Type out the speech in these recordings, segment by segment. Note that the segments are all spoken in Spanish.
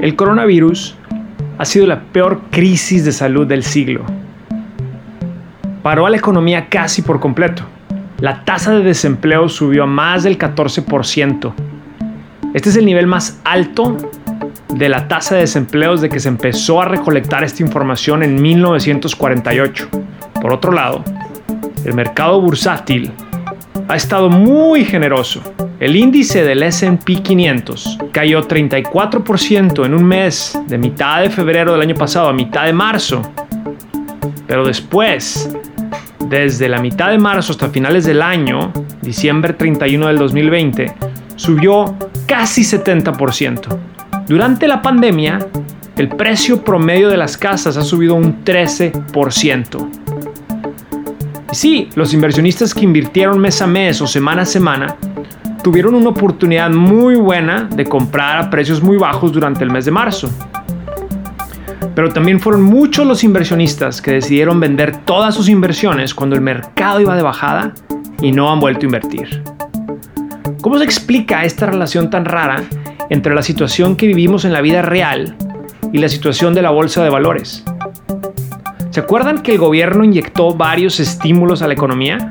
El coronavirus ha sido la peor crisis de salud del siglo. Paró a la economía casi por completo. La tasa de desempleo subió a más del 14%. Este es el nivel más alto de la tasa de desempleo desde que se empezó a recolectar esta información en 1948. Por otro lado, el mercado bursátil ha estado muy generoso. El índice del SP 500 cayó 34% en un mes de mitad de febrero del año pasado a mitad de marzo. Pero después, desde la mitad de marzo hasta finales del año, diciembre 31 del 2020, subió casi 70%. Durante la pandemia, el precio promedio de las casas ha subido un 13%. sí, los inversionistas que invirtieron mes a mes o semana a semana tuvieron una oportunidad muy buena de comprar a precios muy bajos durante el mes de marzo. Pero también fueron muchos los inversionistas que decidieron vender todas sus inversiones cuando el mercado iba de bajada y no han vuelto a invertir. ¿Cómo se explica esta relación tan rara entre la situación que vivimos en la vida real y la situación de la bolsa de valores? ¿Se acuerdan que el gobierno inyectó varios estímulos a la economía?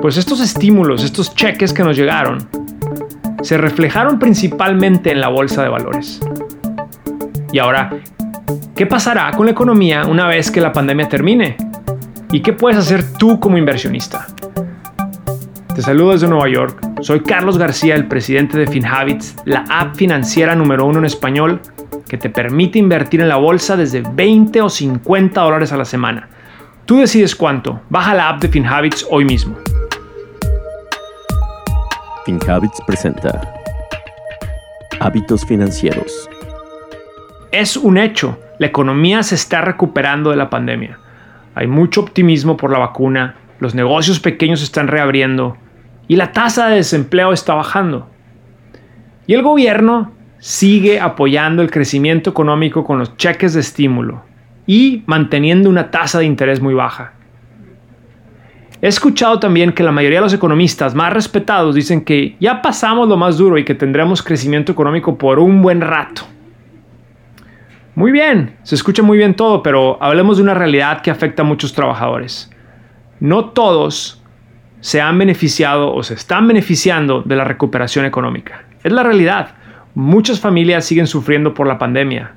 Pues estos estímulos, estos cheques que nos llegaron, se reflejaron principalmente en la bolsa de valores. Y ahora, ¿qué pasará con la economía una vez que la pandemia termine? ¿Y qué puedes hacer tú como inversionista? Te saludo desde Nueva York. Soy Carlos García, el presidente de FinHabits, la app financiera número uno en español que te permite invertir en la bolsa desde 20 o 50 dólares a la semana. Tú decides cuánto. Baja la app de FinHabits hoy mismo. FinHabits presenta Hábitos financieros. Es un hecho. La economía se está recuperando de la pandemia. Hay mucho optimismo por la vacuna, los negocios pequeños se están reabriendo, y la tasa de desempleo está bajando. Y el gobierno sigue apoyando el crecimiento económico con los cheques de estímulo y manteniendo una tasa de interés muy baja. He escuchado también que la mayoría de los economistas más respetados dicen que ya pasamos lo más duro y que tendremos crecimiento económico por un buen rato. Muy bien, se escucha muy bien todo, pero hablemos de una realidad que afecta a muchos trabajadores. No todos se han beneficiado o se están beneficiando de la recuperación económica. Es la realidad. Muchas familias siguen sufriendo por la pandemia.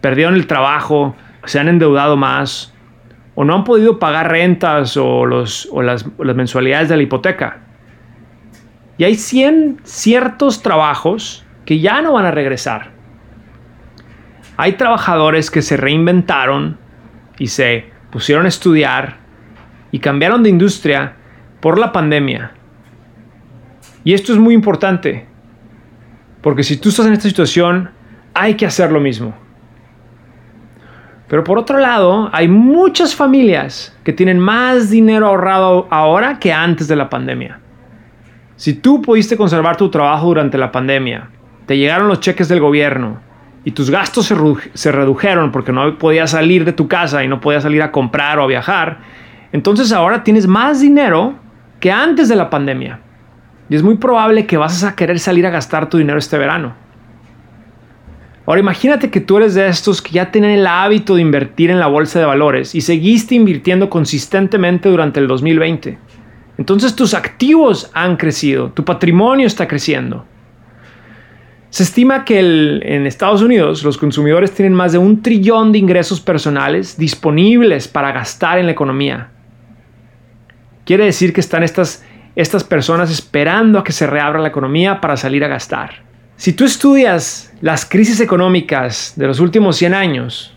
Perdieron el trabajo, se han endeudado más o no han podido pagar rentas o, las, mensualidades de la hipoteca. Y hay 100 ciertos trabajos que ya no van a regresar. Hay trabajadores que se reinventaron y se pusieron a estudiar y cambiaron de industria por la pandemia. Y esto es muy importante, porque si tú estás en esta situación, hay que hacer lo mismo. Pero por otro lado, hay muchas familias que tienen más dinero ahorrado ahora que antes de la pandemia. Si tú pudiste conservar tu trabajo durante la pandemia, te llegaron los cheques del gobierno y tus gastos se, redujeron porque no podías salir de tu casa y no podías salir a comprar o a viajar, entonces ahora tienes más dinero que antes de la pandemia. Y es muy probable que vas a querer salir a gastar tu dinero este verano. Ahora imagínate que tú eres de estos que ya tienen el hábito de invertir en la bolsa de valores y seguiste invirtiendo consistentemente durante el 2020. Entonces tus activos han crecido, tu patrimonio está creciendo. Se estima que en Estados Unidos los consumidores tienen más de un trillón de ingresos personales disponibles para gastar en la economía. Quiere decir que están estas, estas personas esperando a que se reabra la economía para salir a gastar. Si tú estudias las crisis económicas de los últimos 100 años,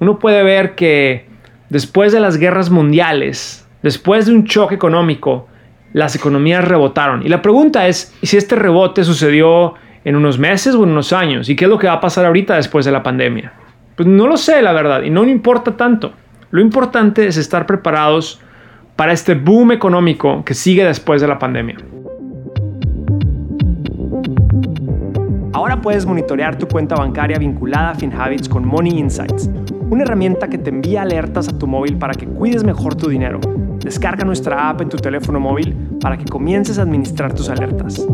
uno puede ver que después de las guerras mundiales, después de un choque económico, las economías rebotaron. Y la pregunta es si este rebote sucedió en unos meses o en unos años. ¿Y qué es lo que va a pasar ahorita después de la pandemia? Pues no lo sé, la verdad, y no importa tanto. Lo importante es estar preparados para este boom económico que sigue después de la pandemia. Ahora puedes monitorear tu cuenta bancaria vinculada a FinHabits con Money Insights, una herramienta que te envía alertas a tu móvil para que cuides mejor tu dinero. Descarga nuestra app en tu teléfono móvil para que comiences a administrar tus alertas.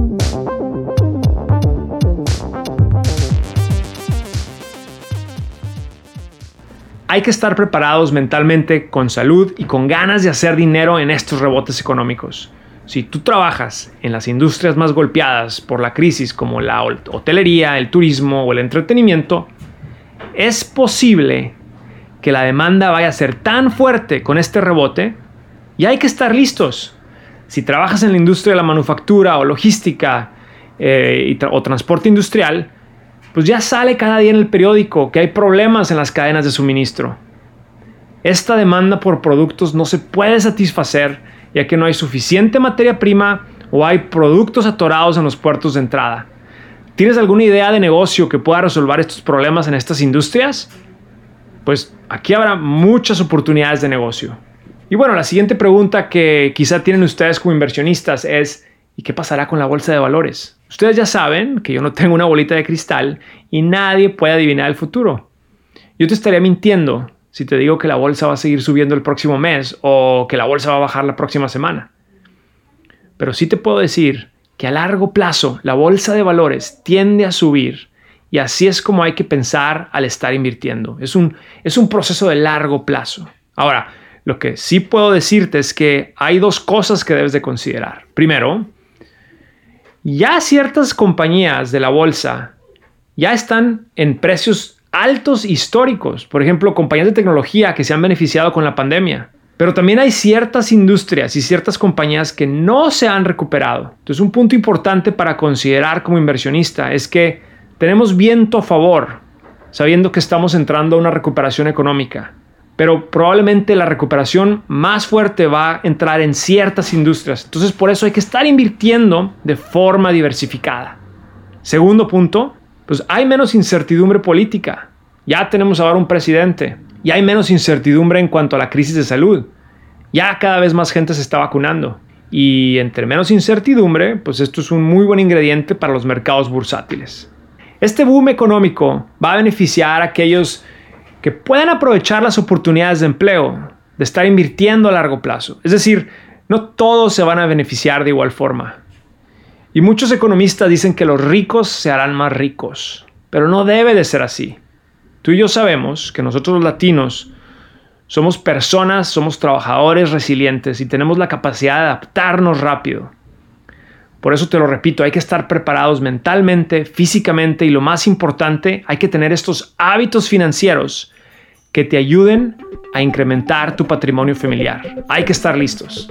Hay que estar preparados mentalmente, con salud y con ganas de hacer dinero en estos rebotes económicos. Si tú trabajas en las industrias más golpeadas por la crisis como la hotelería, el turismo o el entretenimiento, es posible que la demanda vaya a ser tan fuerte con este rebote y hay que estar listos. Si trabajas en la industria de la manufactura o logística eh, o transporte industrial, pues ya sale cada día en el periódico que hay problemas en las cadenas de suministro. Esta demanda por productos no se puede satisfacer ya que no hay suficiente materia prima o hay productos atorados en los puertos de entrada. ¿Tienes alguna idea de negocio que pueda resolver estos problemas en estas industrias? Pues aquí habrá muchas oportunidades de negocio. Y bueno, la siguiente pregunta que quizá tienen ustedes como inversionistas es, ¿y qué pasará con la bolsa de valores? Ustedes ya saben que yo no tengo una bolita de cristal y nadie puede adivinar el futuro. Yo te estaría mintiendo si te digo que la bolsa va a seguir subiendo el próximo mes o que la bolsa va a bajar la próxima semana. Pero sí te puedo decir que a largo plazo la bolsa de valores tiende a subir y así es como hay que pensar al estar invirtiendo. Es un, es un proceso de largo plazo. Ahora, lo que sí puedo decirte es que hay dos cosas que debes de considerar. Primero, ya ciertas compañías de la bolsa ya están en precios altos históricos. Por ejemplo, compañías de tecnología que se han beneficiado con la pandemia. Pero también hay ciertas industrias y ciertas compañías que no se han recuperado. Entonces, un punto importante para considerar como inversionista es que tenemos viento a favor, sabiendo que estamos entrando a una recuperación económica pero probablemente la recuperación más fuerte va a entrar en ciertas industrias. Entonces por eso hay que estar invirtiendo de forma diversificada. Segundo punto, pues hay menos incertidumbre política. Ya tenemos ahora un presidente y hay menos incertidumbre en cuanto a la crisis de salud. Ya cada vez más gente se está vacunando. Y entre menos incertidumbre, pues esto es un muy buen ingrediente para los mercados bursátiles. Este boom económico va a beneficiar a aquellos que puedan aprovechar las oportunidades de empleo, de estar invirtiendo a largo plazo. Es decir, no todos se van a beneficiar de igual forma. Y muchos economistas dicen que los ricos se harán más ricos, pero no debe de ser así. Tú y yo sabemos que nosotros los latinos somos personas, somos trabajadores resilientes y tenemos la capacidad de adaptarnos rápido. Por eso te lo repito, hay que estar preparados mentalmente, físicamente y lo más importante, hay que tener estos hábitos financieros que te ayuden a incrementar tu patrimonio familiar. Hay que estar listos.